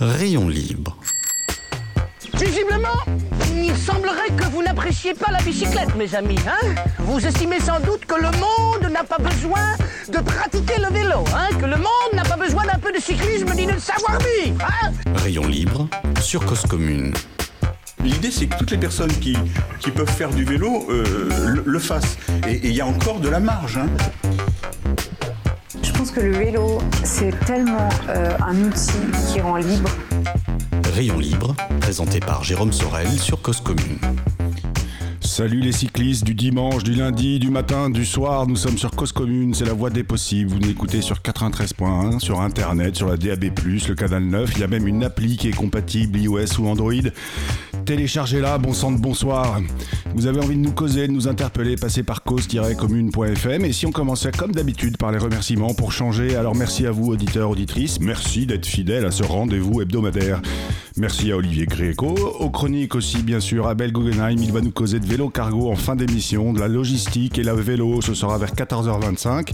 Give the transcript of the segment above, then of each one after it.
Rayon libre. Visiblement, il semblerait que vous n'appréciez pas la bicyclette, mes amis. Hein vous estimez sans doute que le monde n'a pas besoin de pratiquer le vélo, hein que le monde n'a pas besoin d'un peu de cyclisme ni de savoir-vivre. Hein Rayon libre sur Cause Commune. L'idée, c'est que toutes les personnes qui, qui peuvent faire du vélo euh, le, le fassent. Et il y a encore de la marge. hein. Pense que le vélo, c'est tellement euh, un outil qui rend libre. Rayon libre, présenté par Jérôme Sorel sur Cause Commune. Salut les cyclistes du dimanche, du lundi, du matin, du soir. Nous sommes sur Cause Commune, c'est la voie des possibles. Vous nous écoutez sur 93.1, sur Internet, sur la DAB+, le canal 9. Il y a même une appli qui est compatible iOS ou Android. Téléchargez-la, bon sang de bonsoir. Vous avez envie de nous causer, de nous interpeller, passez par cause-commune.fm. Et si on commençait comme d'habitude par les remerciements pour changer, alors merci à vous auditeurs, auditrices. Merci d'être fidèles à ce rendez-vous hebdomadaire. Merci à Olivier Gréco, aux chroniques aussi bien sûr, Abel Guggenheim, il va nous causer de vélo cargo en fin d'émission, de la logistique et la vélo, ce sera vers 14h25.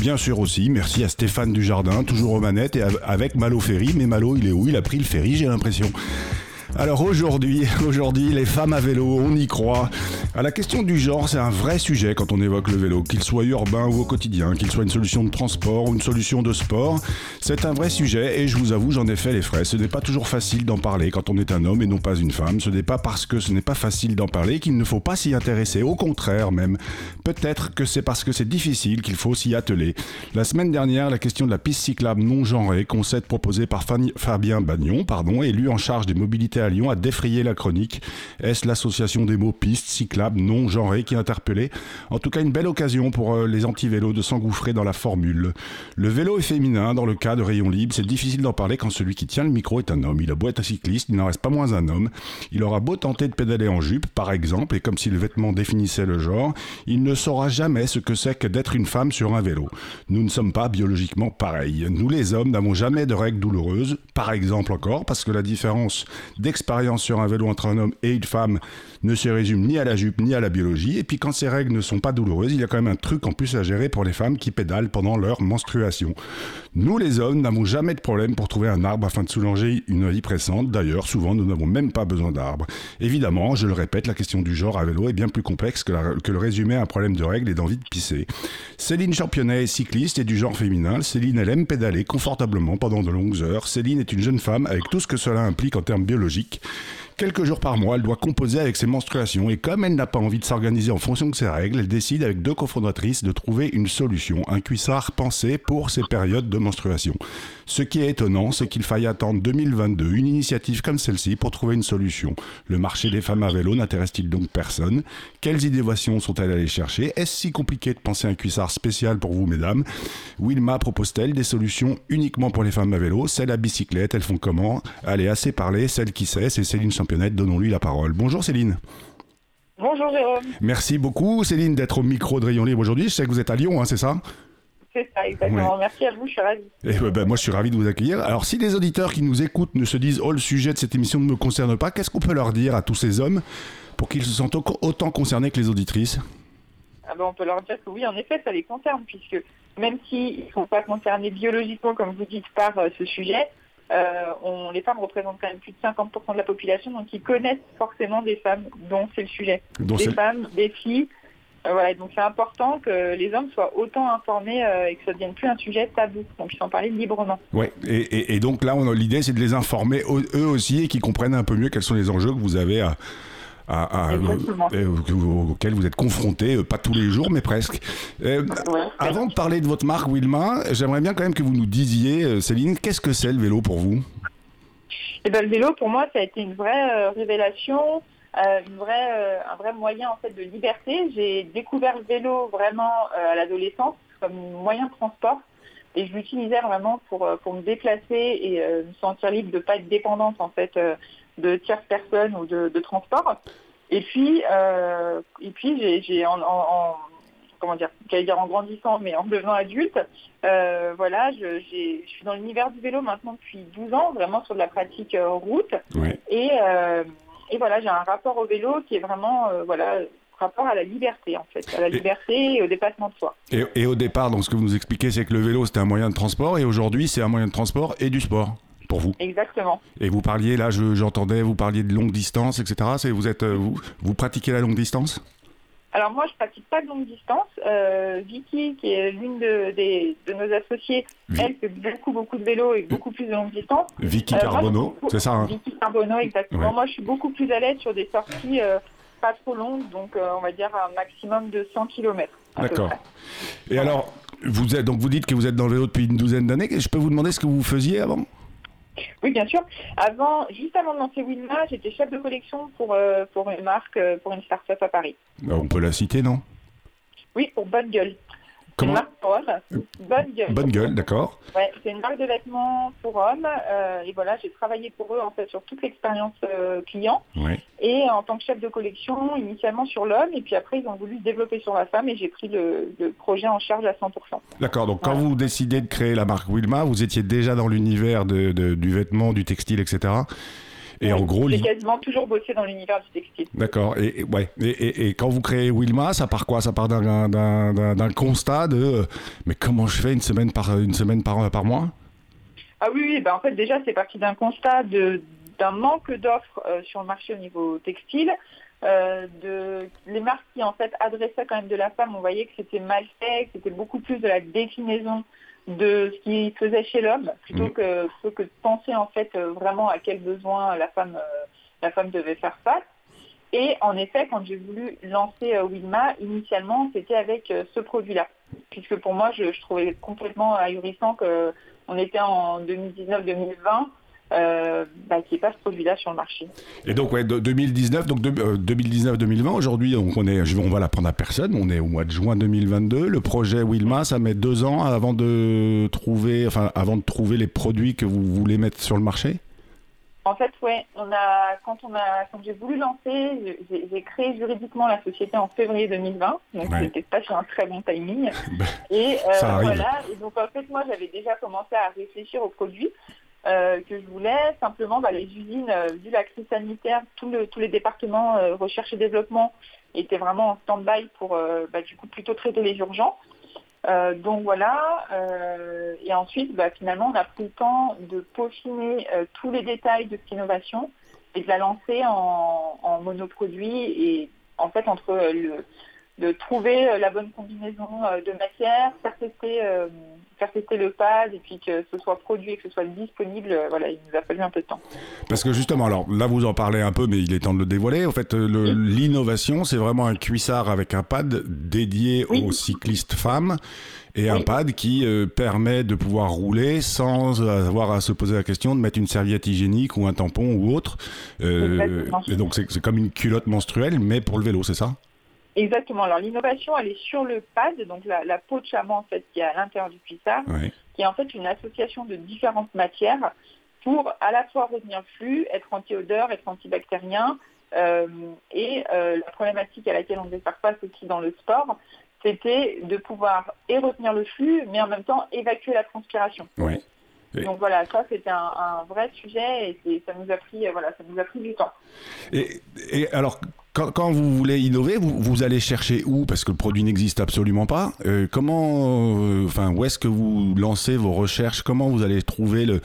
Bien sûr aussi, merci à Stéphane Dujardin, toujours aux manettes et av- avec Malo Ferry, mais Malo il est où? Il a pris le ferry j'ai l'impression. Alors aujourd'hui, aujourd'hui, les femmes à vélo, on y croit. À la question du genre, c'est un vrai sujet quand on évoque le vélo, qu'il soit urbain ou au quotidien, qu'il soit une solution de transport ou une solution de sport. C'est un vrai sujet et je vous avoue, j'en ai fait les frais. Ce n'est pas toujours facile d'en parler quand on est un homme et non pas une femme. Ce n'est pas parce que ce n'est pas facile d'en parler qu'il ne faut pas s'y intéresser. Au contraire même. Peut-être que c'est parce que c'est difficile qu'il faut s'y atteler. La semaine dernière, la question de la piste cyclable non genrée, concept proposé par Fabien Bagnon, pardon, élu en charge des mobilités à Lyon, a défrayé la chronique. Est-ce l'association des mots piste cyclable non genrée qui a En tout cas, une belle occasion pour euh, les anti-vélos de s'engouffrer dans la formule. Le vélo est féminin dans le cas de Rayon Libre. C'est difficile d'en parler quand celui qui tient le micro est un homme. Il a beau être un cycliste, il n'en reste pas moins un homme. Il aura beau tenter de pédaler en jupe, par exemple, et comme si le vêtement définissait le genre, il ne saura jamais ce que c'est que d'être une femme sur un vélo. Nous ne sommes pas biologiquement pareils. Nous les hommes n'avons jamais de règles douloureuses, par exemple encore, parce que la différence d'expérience sur un vélo entre un homme et une femme ne se résume ni à la jupe ni à la biologie. Et puis quand ces règles ne sont pas douloureuses, il y a quand même un truc en plus à gérer pour les femmes qui pédalent pendant leur menstruation. Nous les hommes n'avons jamais de problème pour trouver un arbre afin de soulager une vie pressante. D'ailleurs, souvent nous n'avons même pas besoin d'arbres. Évidemment, je le répète, la question du genre à vélo est bien plus complexe que, que le résumé à un problème de règles et d'envie de pisser. Céline Championnet est cycliste et du genre féminin. Céline, elle aime pédaler confortablement pendant de longues heures. Céline est une jeune femme avec tout ce que cela implique en termes biologiques logique. Quelques jours par mois, elle doit composer avec ses menstruations et comme elle n'a pas envie de s'organiser en fonction de ses règles, elle décide avec deux cofondatrices de trouver une solution, un cuissard pensé pour ces périodes de menstruation. Ce qui est étonnant, c'est qu'il faille attendre 2022, une initiative comme celle-ci pour trouver une solution. Le marché des femmes à vélo n'intéresse-t-il donc personne? Quelles innovations sont-elles allées chercher? Est-ce si compliqué de penser un cuissard spécial pour vous, mesdames? Wilma propose-t-elle des solutions uniquement pour les femmes à vélo? Celles à bicyclette, elles font comment? Allez, assez parlé, celle qui sait, c'est Céline Championnet, donnons-lui la parole. Bonjour Céline. Bonjour Jérôme, Merci beaucoup Céline d'être au micro de Rayon Libre aujourd'hui. Je sais que vous êtes à Lyon, hein, c'est ça c'est ça exactement. Ouais. Merci à vous, je suis ravie. Et ben, ben, moi, je suis ravi de vous accueillir. Alors, si les auditeurs qui nous écoutent ne se disent, oh, le sujet de cette émission ne me concerne pas, qu'est-ce qu'on peut leur dire à tous ces hommes pour qu'ils se sentent au- autant concernés que les auditrices Ah ben, on peut leur dire que oui, en effet, ça les concerne, puisque même s'ils ne sont pas concernés biologiquement, comme vous dites, par euh, ce sujet, euh, on, les femmes représentent quand même plus de 50% de la population, donc ils connaissent forcément des femmes dont c'est le sujet. des femmes, des filles. Euh, voilà, donc c'est important que les hommes soient autant informés euh, et que ça ne devienne plus un sujet tabou, qu'on puisse en parler librement. Ouais. Et, et- et donc là, l'idée, c'est de les informer eux eux aussi et qu'ils comprennent un peu mieux quels sont les enjeux que vous avez à, à- euh, vous êtes confrontés, euh, pas tous les jours, mais presque. Euh, Ouais. avant de parler de votre marque, Wilma, j'aimerais bien quand même que vous nous disiez, Céline, qu'est-ce que c'est le vélo pour vous? Et ben, le vélo, pour moi, ça a été une vraie révélation, euh, une vraie, euh, un vrai moyen en fait de liberté. J'ai découvert le vélo vraiment euh, à l'adolescence comme moyen de transport et je l'utilisais vraiment pour, pour me déplacer et me sentir libre de pas être dépendante en fait de tierces personnes ou de, de transport. Et puis, euh, et puis j'ai, j'ai en, en- en- comment dire, dire en grandissant, mais en devenant adulte, euh, voilà, je, je suis dans l'univers du vélo maintenant depuis 12 ans, vraiment sur de la pratique euh, route. Ouais. Et, euh, et voilà, j'ai un rapport au vélo qui est vraiment, voilà, rapport à la liberté en fait, à la liberté et au dépassement de soi. et, et au départ, donc, ce que vous nous expliquez, c'est que le vélo, c'était un moyen de transport, et aujourd'hui, c'est un moyen de transport et du sport. Pour vous. Exactement. Et vous parliez, là, je- j'entendais, vous parliez de longue distance, etc. Vous, êtes, euh, vous, vous pratiquez la longue distance? Alors moi, je pratique pas de longue distance. Euh, Vicky, qui est l'une de, de nos associés, Oui. elle fait beaucoup, beaucoup de vélo et beaucoup plus de longue distance. Vicky Euh, Carbonneau, c'est ça hein? Vicky Carbonneau, exactement. Ouais. Moi, je suis beaucoup plus à l'aise sur des sorties euh, pas trop longues, donc on va dire un maximum de 100 km. D'accord. Et alors, vous êtes, donc vous dites que vous êtes dans le vélo depuis une douzaine d'années. Je peux vous demander ce que vous faisiez avant? Oui, bien sûr. Avant, juste avant de lancer Wilma, j'étais chef de collection pour, euh, pour une marque, euh, pour une start-up à Paris. Euh, On peut la citer, non? Oui, pour Bonne Gueule. Comment? Marque pour hommes. Bonne Gueule. Bonne gueule, d'accord. Ouais, c'est une marque de vêtements pour hommes. euh, et voilà, j'ai travaillé pour eux en fait sur toute l'expérience euh, client. Ouais. Et en tant que chef de collection, initialement sur l'homme, et puis après ils ont voulu se développer sur la femme, et j'ai pris le, le projet en charge à 100%. D'accord, donc quand vous décidez de créer la marque Wilma, vous étiez déjà dans l'univers de- de- du vêtement, du textile, etc. Et en gros, j'ai quasiment toujours bossé dans l'univers du textile. D'accord. Et, et- ouais. Et, quand vous créez Wilma, ça part quoi? Ça part d'un, d'un- d'un- d'un constat de euh, mais comment je fais une semaine par une semaine par par mois? Ah oui, oui, bah en fait déjà c'est parti d'un constat de d'un manque d'offres euh, sur le marché au niveau textile. euh, de les marques qui en fait adressaient quand même de la femme, on voyait que c'était mal fait, que c'était beaucoup plus de la déclinaison de ce qui se faisait chez l'homme, plutôt Mhm. que plutôt que de penser en fait euh, vraiment à quel besoin la femme euh, la femme devait faire face. Et en effet, quand j'ai voulu lancer euh, Wilma, initialement, c'était avec ce produit-là. Puisque pour moi, je, je trouvais complètement ahurissant qu'on était en 2019-2020, euh, bah, qu'il n'y ait pas ce produit-là sur le marché. Et donc ouais, de- 2019, donc de- euh, 2019-2020. Aujourd'hui, donc on est, on va l'apprendre à personne. On est au mois de juin 2022. Le projet Wilma, ça met deux ans avant de trouver, enfin avant de trouver les produits que vous voulez mettre sur le marché? En fait, ouais, on a, quand on a, quand j'ai voulu lancer, j'ai créé juridiquement la société en février 2020, donc Ouais. c'était pas sur un très bon timing. Ben, Et euh, ça arrive. voilà, et donc en fait, moi, j'avais déjà commencé à réfléchir aux produits euh, que je voulais. Simplement, bah, les usines, euh, vu la crise sanitaire, tous les départements euh, recherche et développement étaient vraiment en stand-by pour, bah, du coup, plutôt traiter les urgences. Donc voilà, et ensuite bah, finalement on a pris le temps de peaufiner tous les détails de cette innovation et de la lancer en, monoproduit et en fait entre le, de trouver la bonne combinaison de matière, faire tester, faire tester le pad et puis que ce soit produit et que ce soit disponible, euh, voilà, il nous a fallu un peu de temps. Parce que justement, alors là vous en parlez un peu, mais il est temps de le dévoiler. En fait, l'innovation, c'est vraiment un cuissard avec un pad dédié Oui. aux cyclistes femmes et un pad qui euh, permet de pouvoir rouler sans avoir à se poser la question de mettre une serviette hygiénique ou un tampon ou autre. Euh, et donc c'est comme une culotte menstruelle, mais pour le vélo, c'est ça? Exactement. Alors l'innovation, elle est sur le pad, donc la, la peau de chaman en fait qui est à l'intérieur du cuissard. Qui est en fait une association de différentes matières pour à la fois retenir le flux, être anti-odeur, être antibactérien. euh, et euh, la problématique à laquelle on devait faire face aussi dans le sport, c'était de pouvoir et retenir le flux, mais en même temps évacuer la transpiration. Et- Donc voilà, ça c'était un, un vrai sujet et ça nous a pris, euh, voilà, ça nous a pris du temps. Et, et alors, quand, quand vous voulez innover, vous, vous allez chercher où? Parce que le produit n'existe absolument pas. Euh, comment, euh, enfin, où est-ce que vous lancez vos recherches? Comment vous allez trouver le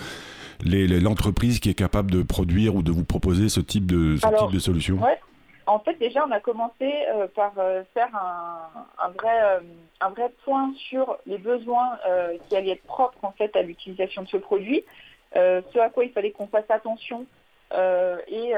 l'entreprise qui est capable de produire ou de vous proposer ce type de, ce Alors, type de solution? ouais. En fait, déjà, on a commencé euh, par euh, faire un, un vrai, euh, un vrai point sur les besoins qui allaient être propres en fait à l'utilisation de ce produit, ce à quoi il fallait qu'on fasse attention et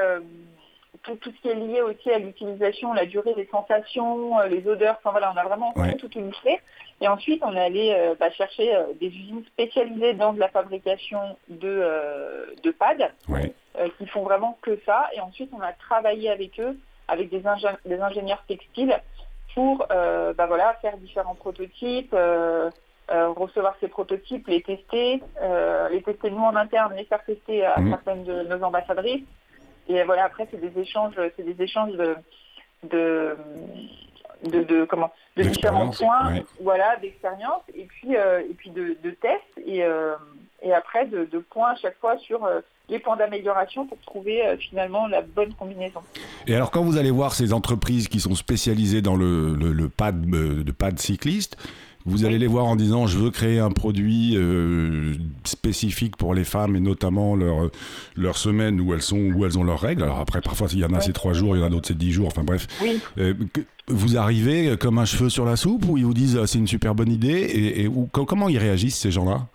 tout, tout ce qui est lié aussi à l'utilisation, la durée des sensations, euh, les odeurs. Enfin voilà, on a vraiment Ouais. une clé. Et ensuite, on est allé euh, bah, chercher euh, des usines spécialisées dans de la fabrication de, euh, de pads Ouais. qui font vraiment que ça. Et ensuite, on a travaillé avec eux, avec des, ingé- des ingénieurs textiles, pour bah voilà, faire différents prototypes, recevoir ces prototypes, les tester, les tester nous en interne, les faire tester à Mhm. certaines de nos ambassadrices. Et voilà, après, c'est des échanges, c'est des échanges de, de, de, de- comment, de différents points, ouais. voilà, d'expérience, et puis, euh, et puis de, de tests, et, euh, et après de, de points à chaque fois sur euh, les points d'amélioration pour trouver euh, finalement la bonne combinaison. Et alors, quand vous allez voir ces entreprises qui sont spécialisées dans le, le, le pad euh, de pad cycliste, Vous allez les voir en disant je veux créer un produit euh, spécifique pour les femmes et notamment leur, leur semaine où elles sont où elles ont leurs règles. Alors après parfois il y en a c'est trois jours, il y en a d'autres c'est dix jours. Enfin bref. Oui. Euh, vous arrivez comme un cheveu sur la soupe ou ils vous disent c'est une super bonne idée et, et ou- co- comment ils réagissent ces gens-là?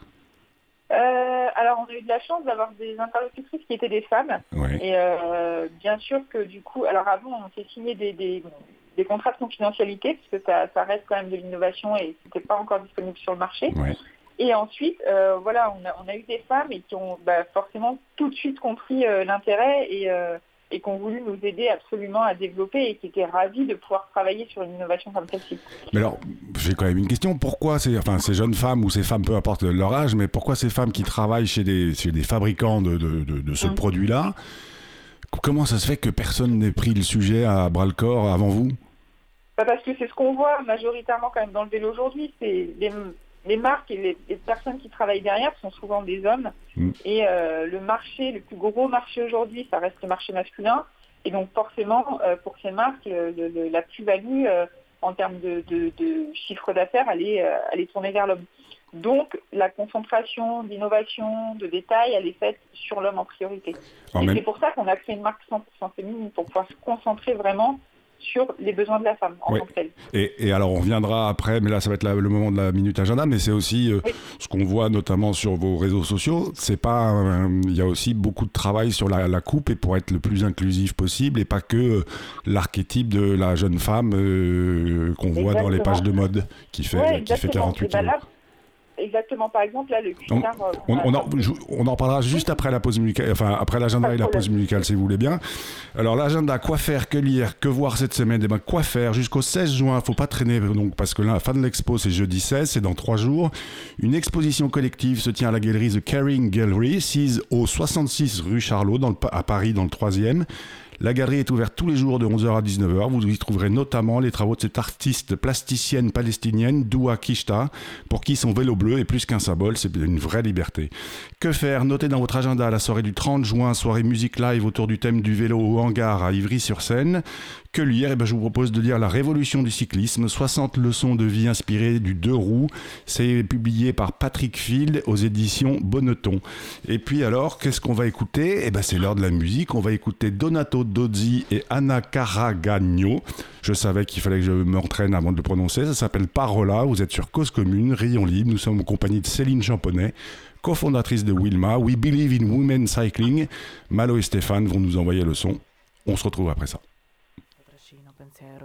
Euh, alors, on a eu de la chance d'avoir des interlocutrices qui étaient des femmes. Et bien sûr que du coup, alors avant, on s'est signé des, des, des contrats de confidentialité, puisque ça, ça reste quand même de l'innovation et c'était pas encore disponible sur le marché. Ouais. Et ensuite, euh, voilà, on a, on a eu des femmes et qui ont bah, forcément tout de suite compris euh, l'intérêt et, euh, et qui ont voulu nous aider absolument à développer et qui étaient ravis de pouvoir travailler sur une innovation comme celle-ci. Mais alors, j'ai quand même une question. Pourquoi ces, enfin, ces jeunes femmes ou ces femmes, peu importe leur âge, mais pourquoi ces femmes qui travaillent chez des, chez des fabricants de, de, de- de ce Mm. produit-là, comment ça se fait que personne n'ait pris le sujet à bras le corps avant vous? Parce que c'est ce qu'on voit majoritairement quand même dans le vélo aujourd'hui, c'est les, les marques et les, les personnes qui travaillent derrière sont souvent des hommes. Mm. Et euh, le marché, le plus gros marché aujourd'hui, ça reste le marché masculin. Et donc forcément, euh, pour ces marques, le- le- le- la plus-value euh, en termes de, de- de chiffre d'affaires, elle est, elle est tournée vers l'homme. Donc la concentration d'innovation, de détails, elle est faite sur l'homme en priorité. En et même- c'est pour ça qu'on a créé une marque 100% féminine, pour pouvoir se concentrer vraiment sur les besoins de la femme en Oui. tant que telle. et, et alors, on reviendra après, mais là, ça va être la- le moment de la minute agenda, mais c'est aussi euh, Oui. ce qu'on voit notamment sur vos réseaux sociaux. C'est pas, il y a aussi beaucoup de travail sur la, la coupe et pour être le plus inclusif possible et pas que euh, l'archétype de la jeune femme euh, qu'on voit dans les pages de mode qui fait, Ouais, qui fait exactement. 48 Et bah kilos. là, exactement. Par exemple, là, le cuissard... euh, On, on en, sorti- je- on en parlera juste après la pause musicale, enfin après l'agenda et la pause musicale si vous voulez bien. Alors l'agenda, quoi faire, que lire, que voir cette semaine? Eh ben quoi faire? Jusqu'au 16 juin, faut pas traîner donc parce que là, la fin de l'expo c'est jeudi 16, c'est dans trois jours. Une exposition collective se tient à la galerie The Caring Gallery, sise au 66 rue Charlot dans le, à Paris dans le 3e. La galerie est ouverte tous les jours de 11h à 19h. Vous y trouverez notamment les travaux de cette artiste plasticienne palestinienne, Doua Kishta, pour qui son vélo bleu est plus qu'un symbole, c'est une vraie liberté. Que faire? Notez dans votre agenda la soirée du 30 juin, soirée musique live autour du thème du vélo au hangar à Ivry-sur-Seine. Que lire Eh ben, Je vous propose de lire La Révolution du cyclisme, 60 leçons de vie inspirées du deux roues. C'est publié par Patrick Field aux éditions Bonneton. Et puis alors, qu'est-ce qu'on va écouter? Eh ben, c'est l'heure de la musique. On va écouter Donato Dozzi et Anna Caragagno. Je savais qu'il fallait que je m'entraîne avant de le prononcer. Ça s'appelle Parola. Vous êtes sur Cause Commune, Rayon Libre. Nous sommes en compagnie de Céline Champonnet, cofondatrice de Wilma. We Believe in Women Cycling. Malo et Stéphane vont nous envoyer le son. On se retrouve après ça.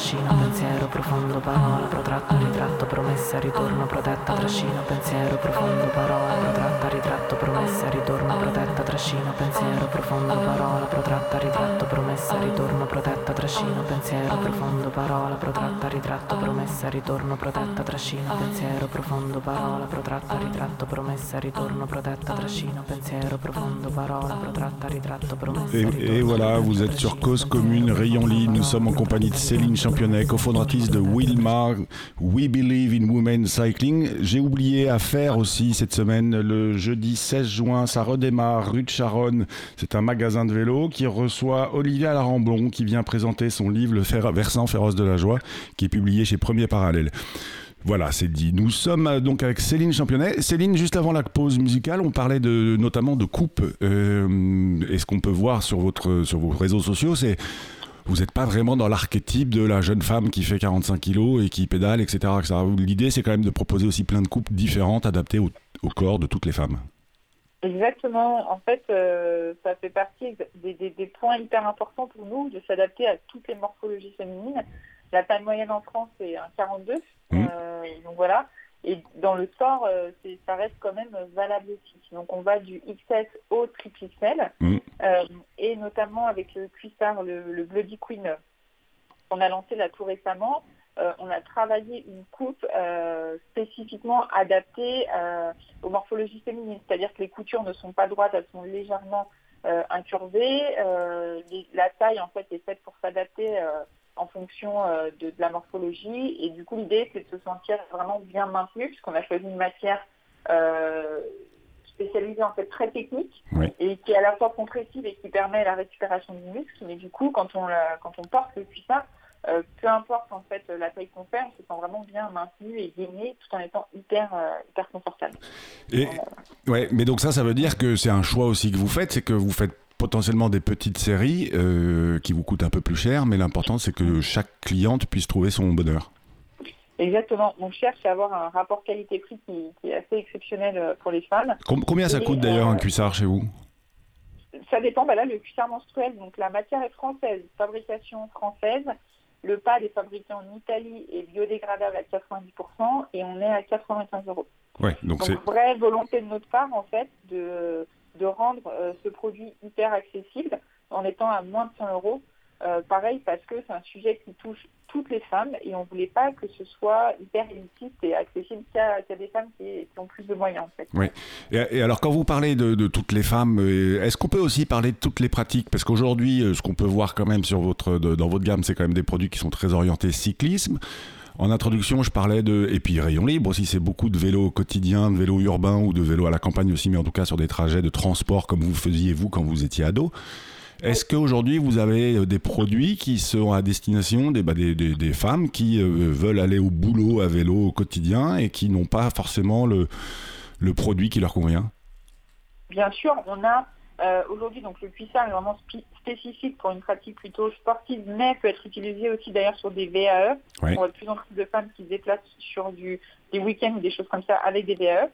trascino, pensiero profondo, parola, protratta, ritratto, promessa, ritorno, protetta, trascino, pensiero profondo, parola, protratta, ritratto, promessa, ritorno, protetta, trascino, pensiero profondo, parola, protratta, ritratto, promessa, ritorno, protetta, trascino, pensiero profondo, parola, protratta, ritratto, promessa, ritorno, protetta, trascino, pensiero profondo, parola, protratta, ritratto, promessa, ritorno, protetta, trascino, pensiero profondo, parola, protratta, ritratto, promessa, Et, voilà, vous êtes sur Cause Commune, Rayon Ligne. Nous sommes en compagnie de Céline Championnet, cofondatrice de Wilma, We Believe in Women Cycling. J'ai oublié à faire aussi cette semaine, le jeudi 16 juin, ça redémarre rue de Charonne. C'est un magasin de vélo qui reçoit Olivia Laramblon qui vient présenter son livre Le Versant féroce de la joie, qui est publié chez Premier Parallèle. Voilà, c'est dit. Nous sommes euh, donc avec Céline Championnet. Céline, juste avant la pause musicale, on parlait notamment de coupe. Euh, et ce qu'on peut voir sur, sur vos réseaux sociaux, c'est vous n'êtes pas vraiment dans l'archétype de la jeune femme qui fait 45 kilos et qui pédale, etc. etc. L'idée, c'est quand même de proposer aussi plein de coupes différentes, adaptées au, au corps de toutes les femmes. Exactement. En fait, euh, ça fait partie des, des- des points hyper importants pour nous de s'adapter à toutes les morphologies féminines. La taille moyenne en France, c'est un 42. Mhm. Euh, donc voilà. Et dans le sport, euh, ça reste quand même valable aussi. Donc on va du XS au triple XL. Mhm. Euh, et notamment avec le cuissard, le, le Bloody Queen, qu'on a lancé là tout récemment. euh, on a travaillé une coupe spécifiquement adaptée aux morphologies féminines, c'est-à-dire que les coutures ne sont pas droites, elles sont légèrement incurvées. Les- la taille en fait est faite pour s'adapter en fonction euh, de, de la morphologie et du coup l'idée c'est de se sentir vraiment bien maintenu puisqu'on a choisi une matière euh, spécialisée en fait très technique Oui. et qui est à la fois compressive et qui permet la récupération du muscle mais du coup quand on, la- quand on porte le cuissard euh, peu importe en fait la taille qu'on fait, on se sent vraiment bien maintenu et gainé tout en étant hyper, euh, hyper confortable. Et, ouais, mais donc ça, ça veut dire que c'est un choix aussi que vous faites, c'est que vous faites potentiellement des petites séries euh, qui vous coûtent un peu plus cher, mais l'important c'est que chaque cliente puisse trouver son bonheur. Exactement. On cherche à avoir un rapport qualité-prix qui, qui est assez exceptionnel euh, pour les femmes. Com- combien ça Et, coûte d'ailleurs euh, un cuissard chez vous? Ça dépend. Bah là, le cuissard menstruel, donc la matière est française, fabrication française. Le pad est fabriqué en Italie et biodégradable à 90% et on est à 95 euros. Ouais, donc c'est Donc vraie volonté de notre part en fait de, de rendre euh, ce produit hyper accessible en étant à moins de 100 euros. Euh, pareil parce que c'est un sujet qui touche toutes les femmes et on voulait pas que ce soit hyper élitiste et accessible qu'à qu'à des femmes qui, ont plus de moyens en fait. Et, et alors, quand vous parlez de, toutes les femmes, euh, est-ce qu'on peut aussi parler de toutes les pratiques? Parce qu'aujourd'hui, ce qu'on peut voir quand même sur votre, dans votre gamme, c'est quand même des produits qui sont très orientés cyclisme. En introduction, je parlais de. Et puis, rayon libre aussi, c'est beaucoup de vélos quotidiens, de vélos urbains ou de vélos à la campagne aussi, mais en tout cas sur des trajets de transport comme vous faisiez vous quand vous étiez ado. Est-ce qu'aujourd'hui, vous avez euh, des produits qui sont à destination des, bah, femmes qui euh, veulent aller au boulot à vélo au quotidien et qui n'ont pas forcément le produit qui leur convient? Bien sûr, on a euh, aujourd'hui donc le cuissard est vraiment spécifique pour une pratique plutôt sportive, mais peut être utilisé aussi d'ailleurs sur des VAE. Ouais. On voit de plus en plus de femmes qui se déplacent sur du, des week-ends ou des choses comme ça avec des VAE.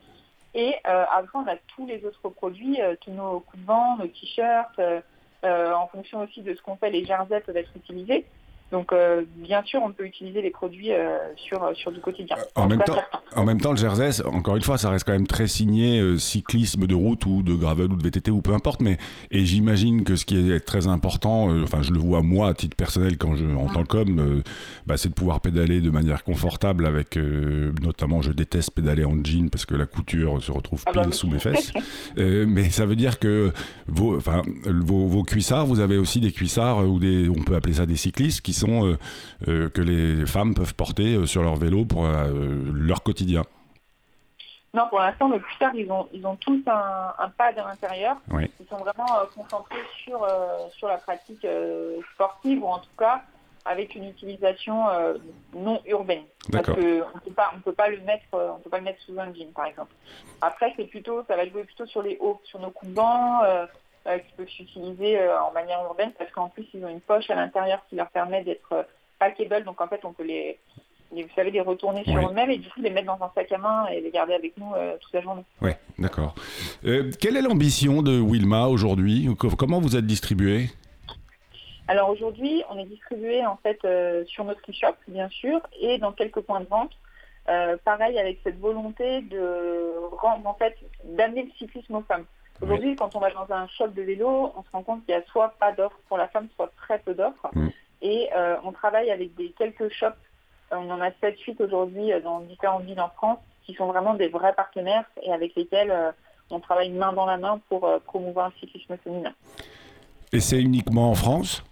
Et euh, après, on a tous les autres produits, euh, tous nos coups de vent, nos t-shirts, euh, euh, en fonction aussi de ce qu'on fait, les jerseys peuvent être utilisés. Donc, euh, bien sûr, on peut utiliser les produits euh, sur, sur du quotidien. En, tout même temps, en même temps, le Jersey, encore une fois, ça reste quand même très signé euh, cyclisme de route ou de gravel ou de VTT ou peu importe. Mais et j'imagine que ce qui est très important, euh, enfin, je le vois moi à titre personnel quand je en tant qu'homme, euh, bah, c'est de pouvoir pédaler de manière confortable avec, euh, notamment, je déteste pédaler en jean parce que la couture se retrouve Ah pile bah oui. sous mes fesses. Euh, mais ça veut dire que vos, vos, vos cuissards, vous avez aussi des cuissards euh, ou des, on peut appeler ça des cyclistes, qui sont euh, euh, que les femmes peuvent porter euh, sur leur vélo pour leur quotidien. Non, pour l'instant, nos cuissards, ils ont, ils ont tous un, un pad à l'intérieur. Oui. Ils sont vraiment euh, concentrés sur, euh, sur la pratique euh, sportive ou en tout cas avec une utilisation non urbaine. Parce qu'on peut pas, on peut pas le mettre, on peut pas le mettre sous un jean, par exemple. Après, c'est plutôt, ça va jouer plutôt sur les hauts, sur nos coups de qui peuvent s'utiliser euh, en manière urbaine, parce qu'en plus, ils ont une poche à l'intérieur qui leur permet d'être euh, packable. Donc en fait, on peut les, vous savez, les retourner sur Oui. eux-mêmes et du coup les mettre dans un sac à main et les garder avec nous euh, toute la journée. Ouais, d'accord. Euh, quelle est l'ambition de Wilma aujourd'hui? Co- Comment vous êtes distribué Alors aujourd'hui, on est distribué en fait euh, sur notre e-shop, bien sûr, et dans quelques points de vente. Euh, pareil avec cette volonté de rendre en fait d'amener le cyclisme aux femmes. Aujourd'hui, quand on va dans un shop de vélo, on se rend compte qu'il y a soit pas d'offres pour la femme, soit très peu d'offres. Mm. Et euh, on travaille avec des quelques shops. On en a 7-8 aujourd'hui euh, dans différentes villes en France qui sont vraiment des vrais partenaires et avec lesquels euh, on travaille main dans la main pour euh, promouvoir le cyclisme féminin. Et c'est uniquement en France?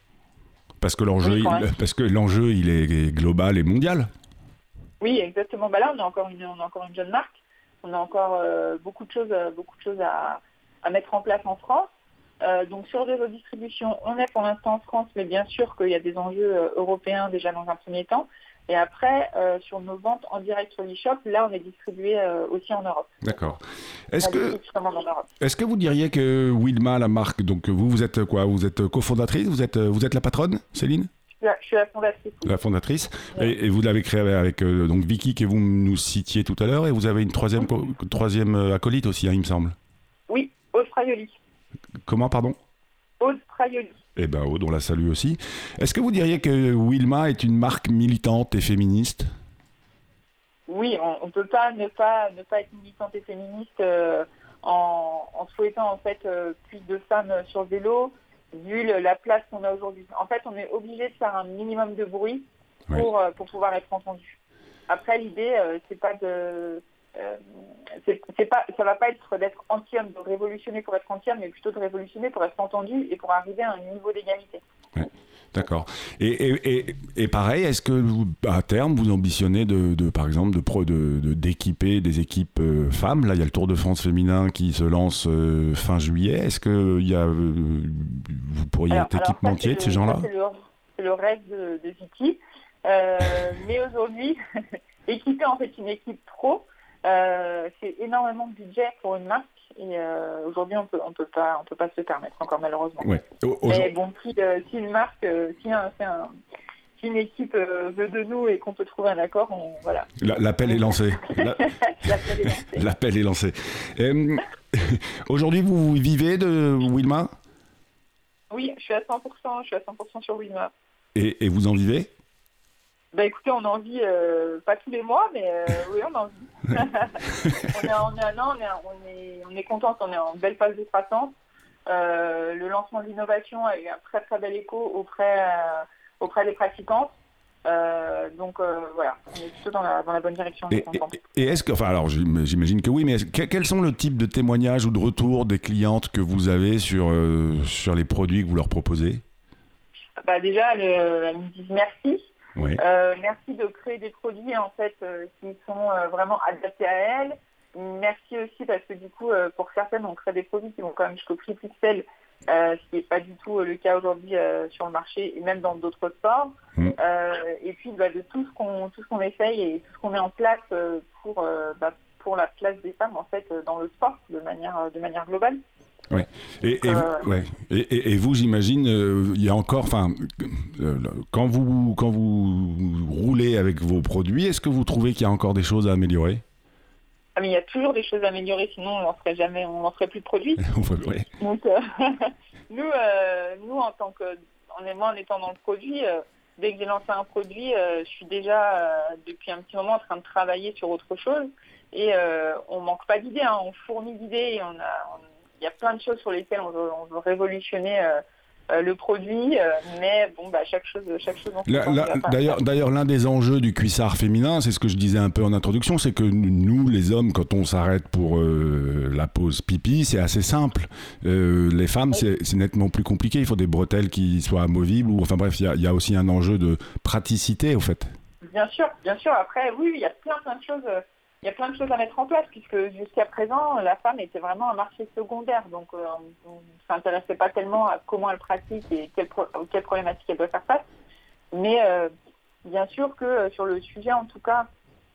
Parce que l'enjeu, Oui, il, parce que l'enjeu, il est global et mondial. Oui, exactement. Bah là, on est encore une, on est encore une jeune marque. On a encore beaucoup de choses, beaucoup de choses à, à mettre en place en France. Euh, donc sur des redistributions, on est pour l'instant en France, mais bien sûr qu'il y a des enjeux euh, européens déjà dans un premier temps. Et après, euh, sur nos ventes en direct sur l'e-shop, là, on est distribué euh, aussi en Europe. D'accord. Est-ce que, est-ce que vous diriez que Wilma, la marque, donc vous, vous êtes quoi Vous êtes cofondatrice Vous êtes, vous êtes la patronne, Céline? Je suis la- fondatrice. La fondatrice. Et, et vous l'avez créée avec, euh, donc Vicky que vous nous citiez tout à l'heure, et vous avez une troisième, troisième acolyte aussi, hein, il me semble. Comment, pardon? Aude Fraioli. Eh ben, Aude, on la salue aussi. Est-ce que vous diriez que Wilma est une marque militante et féministe? Oui, on ne peut pas ne pas ne pas être militante et féministe euh, en, en souhaitant en fait euh, plus de femmes sur le vélo, vu le- la place qu'on a aujourd'hui. En fait, on est obligé de faire un minimum de bruit pour euh, pour pouvoir être entendu. Après, l'idée c'est pas de euh, c'est pas ça va pas être d'être anti-homme, de révolutionner pour être anti-homme, mais plutôt de révolutionner pour être entendu et pour arriver à un niveau d'égalité. D'accord. Et, et, et, et pareil, est-ce que vous, à terme, vous ambitionnez de, de par exemple, de pro- de- de- d'équiper des équipes euh, femmes? Là, il y a le Tour de France féminin qui se lance euh, fin juillet. Est-ce que il y a, euh, vous pourriez Alors- être équipementier de ces gens-là? C'est le, le rêve de, Vicky. Euh, mais aujourd'hui, équiper en fait une équipe pro, euh, c'est énormément de budget pour une marque. Et euh, aujourd'hui, on peut, on peut pas, on peut pas se le permettre encore malheureusement. Ouais. Mais bon, si, euh, si une marque, si, un, si, un- si une équipe veut de nous et qu'on peut trouver un accord, on, voilà. la- L'appel est lancé. La- L'appel est lancé. Aujourd'hui, vous vivez de Wilma? Oui, je suis à 100%, je suis à 100% sur Wilma. et, et vous en vivez? Bah écoutez, on en vit euh, pas tous les mois, mais euh, oui, on en vit. on, est, on, est, non, on, est, on, est, on est contente, on est en belle phase de croissance. Euh, le lancement de l'innovation a eu un très très bel écho auprès, auprès des pratiquantes. Euh, donc euh, voilà, on est plutôt dans la, dans la bonne direction. Et, content. et- et est-ce que, enfin, alors j'im- j'imagine que oui, mais que- quels sont le type de témoignages ou de retours des clientes que vous avez sur, euh, sur les produits que vous leur proposez? Bah, déjà, le- elles nous disent merci. Oui. Euh, merci de créer des produits en fait euh, qui sont euh, vraiment adaptés à elles. Merci aussi parce que du coup, pour certaines, on crée des produits qui vont quand même jusqu'au prix pixel, ce qui n'est pas du tout le cas aujourd'hui sur le marché et même dans d'autres sports. Mm. Et puis bah, de tout ce qu'on tout ce qu'on essaye et tout ce qu'on met en place pour bah, pour la place des femmes en fait dans le sport de manière de manière globale. Et, et, Euh, ouais. et, vous, j'imagine, euh, il y a encore, enfin, euh, quand vous quand vous roulez avec vos produits, est-ce que vous trouvez qu'il y a encore des choses à améliorer? Ah, mais il y a toujours des choses à améliorer, sinon on n'en ferait jamais, on n'en ferait plus de produits. Ouais. Donc, nous, nous, en tant que, en, moi, en étant dans le produit, dès que j'ai lancé un produit, je suis déjà depuis un petit moment en train de travailler sur autre chose. Et on manque pas d'idées, hein. on fournit d'idées. On a, y a plein de choses sur lesquelles on veut, on veut révolutionner euh, euh, le produit, euh, mais bon, bah, chaque chose, chaque chose. il D'ailleurs, d'ailleurs, l'un des enjeux du cuissard féminin, c'est ce que je disais un peu en introduction, c'est que nous, les hommes, quand on s'arrête pour euh, la pause pipi, c'est assez simple. Les femmes, c'est c'est nettement plus compliqué. Il faut des bretelles qui soient amovibles. Ou, enfin bref, il y a- il y, a aussi un enjeu de praticité, au fait. Bien sûr, bien sûr. Après, oui, il y a plein, plein de choses. Il y a plein de choses à mettre en place puisque jusqu'à présent, la femme était vraiment un marché secondaire. Donc, euh, on ne s'intéressait pas tellement à comment elle pratique et quelles, pro- problématiques elle doit faire face. Mais euh, bien sûr que euh, sur le sujet, en tout cas,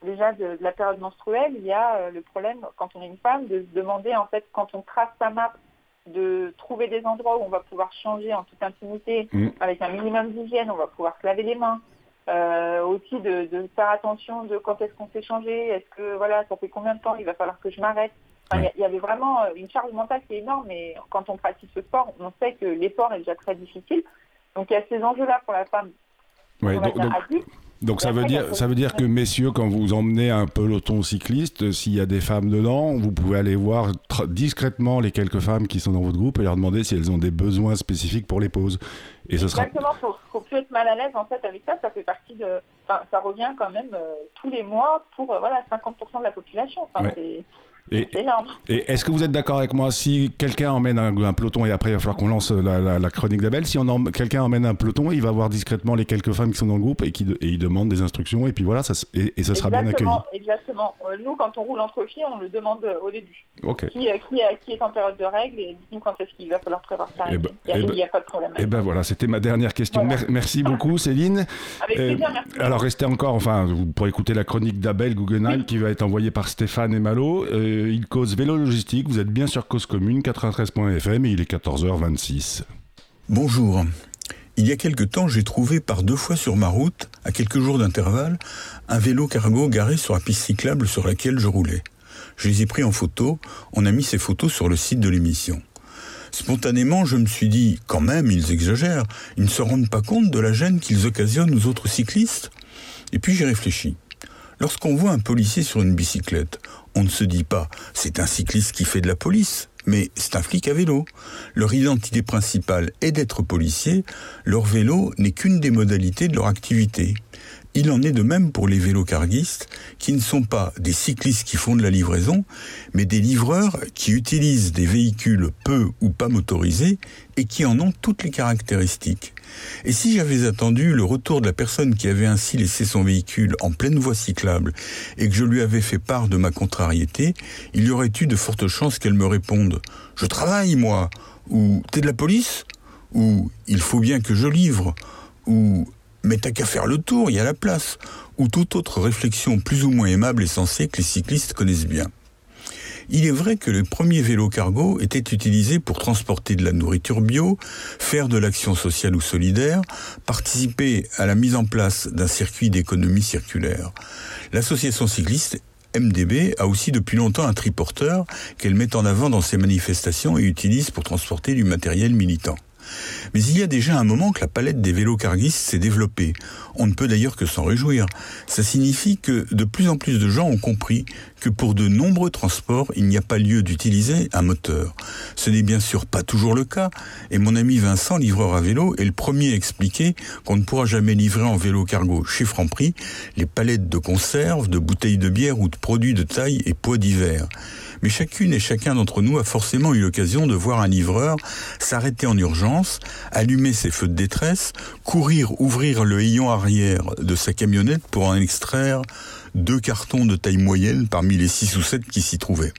déjà de, de la période menstruelle, il y a euh, le problème, quand on est une femme, de se demander, en fait, quand on trace sa map, de trouver des endroits où on va pouvoir changer en toute intimité, Mm. avec un minimum d'hygiène, on va pouvoir se laver les mains. Euh, aussi de, de faire attention de quand est-ce qu'on s'est changé, est-ce que voilà, ça fait combien de temps il va falloir que je m'arrête? Enfin, Il y avait vraiment euh, une charge mentale qui est énorme, mais quand on pratique ce sport, on sait que l'effort est déjà très difficile. Donc il y a ces enjeux-là pour la femme, Ouais, donc, donc- adulte. Donc ça veut dire, ça veut dire que messieurs, quand vous emmenez un peloton cycliste, s'il y a des femmes dedans, vous pouvez aller voir discrètement les quelques femmes qui sont dans votre groupe et leur demander si elles ont des besoins spécifiques pour les pauses. Et ce sera Exactement, faut, faut plus être mal à l'aise en fait avec ça. Ça fait partie de, enfin, ça revient quand même euh, tous les mois pour euh, voilà 50% de la population. Enfin, Ouais. Et, et est-ce que vous êtes d'accord avec moi si quelqu'un emmène un, un peloton et après il va falloir qu'on lance la, la- la chronique d'Abel, si quelqu'un emmène un peloton, il va voir discrètement les quelques femmes qui sont dans le groupe et qui et il demande des instructions et puis voilà, ça, et, et ça sera bien accueilli. Exactement, exactement. Euh, nous, quand on roule entre filles, on le demande euh, au début. Ok. Qui, euh, qui, euh, qui est en période de règles et dites-nous quand est-ce qu'il va falloir prévoir ça. Eh ben- il n'y a, eh ben- a pas de problème. Et ben voilà, c'était ma dernière question. Voilà. Merci beaucoup Céline. Avec Euh, plaisir, merci. alors restez encore, enfin, vous pourrez écouter la chronique d'Abel Guggenheim qui va être envoyée par Stéphane et Malo. Euh, il cause vélo logistique, vous êtes bien sur Cause Commune, 93.fm et il est 14h26. Bonjour. Il y a quelque temps, j'ai trouvé par deux fois sur ma route, à quelques jours d'intervalle, un vélo cargo garé sur la piste cyclable sur laquelle je roulais. Je les ai pris en photo, on a mis ces photos sur le site de l'émission. Spontanément, je me suis dit, quand même, ils exagèrent, ils ne se rendent pas compte de la gêne qu'ils occasionnent aux autres cyclistes Et puis j'ai réfléchi. Lorsqu'on voit un policier sur une bicyclette, on ne se dit pas c'est un cycliste qui fait de la police, mais c'est un flic à vélo. Leur identité principale est d'être policier, leur vélo n'est qu'une des modalités de leur activité. Il en est de même pour les vélocarguistes, qui ne sont pas des cyclistes qui font de la livraison, mais des livreurs qui utilisent des véhicules peu ou pas motorisés et qui en ont toutes les caractéristiques. Et si j'avais attendu le retour de la personne qui avait ainsi laissé son véhicule en pleine voie cyclable et que je lui avais fait part de ma contrariété, il y aurait eu de fortes chances qu'elle me réponde ⁇ Je travaille, moi !⁇ ou ⁇ T'es de la police ?⁇ ou ⁇ Il faut bien que je livre ⁇ ou ⁇ Mais t'as qu'à faire le tour, il y a la place ⁇ ou toute autre réflexion plus ou moins aimable et sensée que les cyclistes connaissent bien. Il est vrai que les premiers vélos cargo étaient utilisés pour transporter de la nourriture bio, faire de l'action sociale ou solidaire, participer à la mise en place d'un circuit d'économie circulaire. L'association cycliste MDB a aussi depuis longtemps un triporteur qu'elle met en avant dans ses manifestations et utilise pour transporter du matériel militant. Mais il y a déjà un moment que la palette des vélos carguistes s'est développée. On ne peut d'ailleurs que s'en réjouir. Ça signifie que de plus en plus de gens ont compris que pour de nombreux transports, il n'y a pas lieu d'utiliser un moteur. Ce n'est bien sûr pas toujours le cas, et mon ami Vincent, livreur à vélo, est le premier à expliquer qu'on ne pourra jamais livrer en vélo cargo chez Franprix les palettes de conserve, de bouteilles de bière ou de produits de taille et poids divers. Mais chacune et chacun d'entre nous a forcément eu l'occasion de voir un livreur s'arrêter en urgence, allumer ses feux de détresse, courir ouvrir le hayon arrière de sa camionnette pour en extraire deux cartons de taille moyenne parmi les six ou sept qui s'y trouvaient.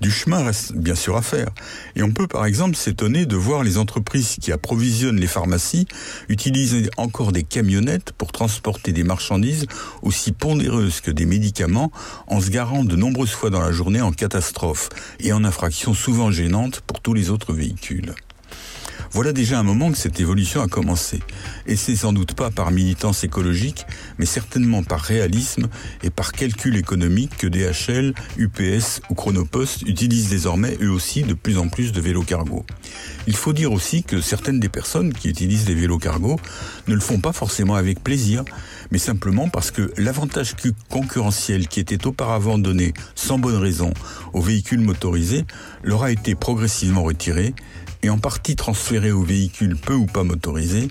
Du chemin reste bien sûr à faire. Et on peut par exemple s'étonner de voir les entreprises qui approvisionnent les pharmacies utiliser encore des camionnettes pour transporter des marchandises aussi pondéreuses que des médicaments en se garant de nombreuses fois dans la journée en catastrophe et en infraction souvent gênante pour tous les autres véhicules. Voilà déjà un moment que cette évolution a commencé. Et c'est sans doute pas par militance écologique, mais certainement par réalisme et par calcul économique que DHL, UPS ou Chronopost utilisent désormais eux aussi de plus en plus de vélos cargo. Il faut dire aussi que certaines des personnes qui utilisent des vélos cargo ne le font pas forcément avec plaisir, mais simplement parce que l'avantage concurrentiel qui était auparavant donné sans bonne raison aux véhicules motorisés leur a été progressivement retiré et en partie transféré aux véhicules peu ou pas motorisés.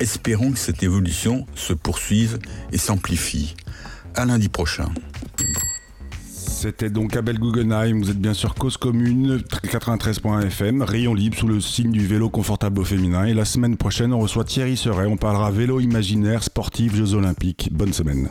Espérons que cette évolution se poursuive et s'amplifie. À lundi prochain. C'était donc Abel Guggenheim, vous êtes bien sûr Cause Commune, 93.fm, rayon libre sous le signe du vélo confortable au féminin. Et la semaine prochaine, on reçoit Thierry Seret, on parlera vélo imaginaire, sportif, Jeux Olympiques. Bonne semaine.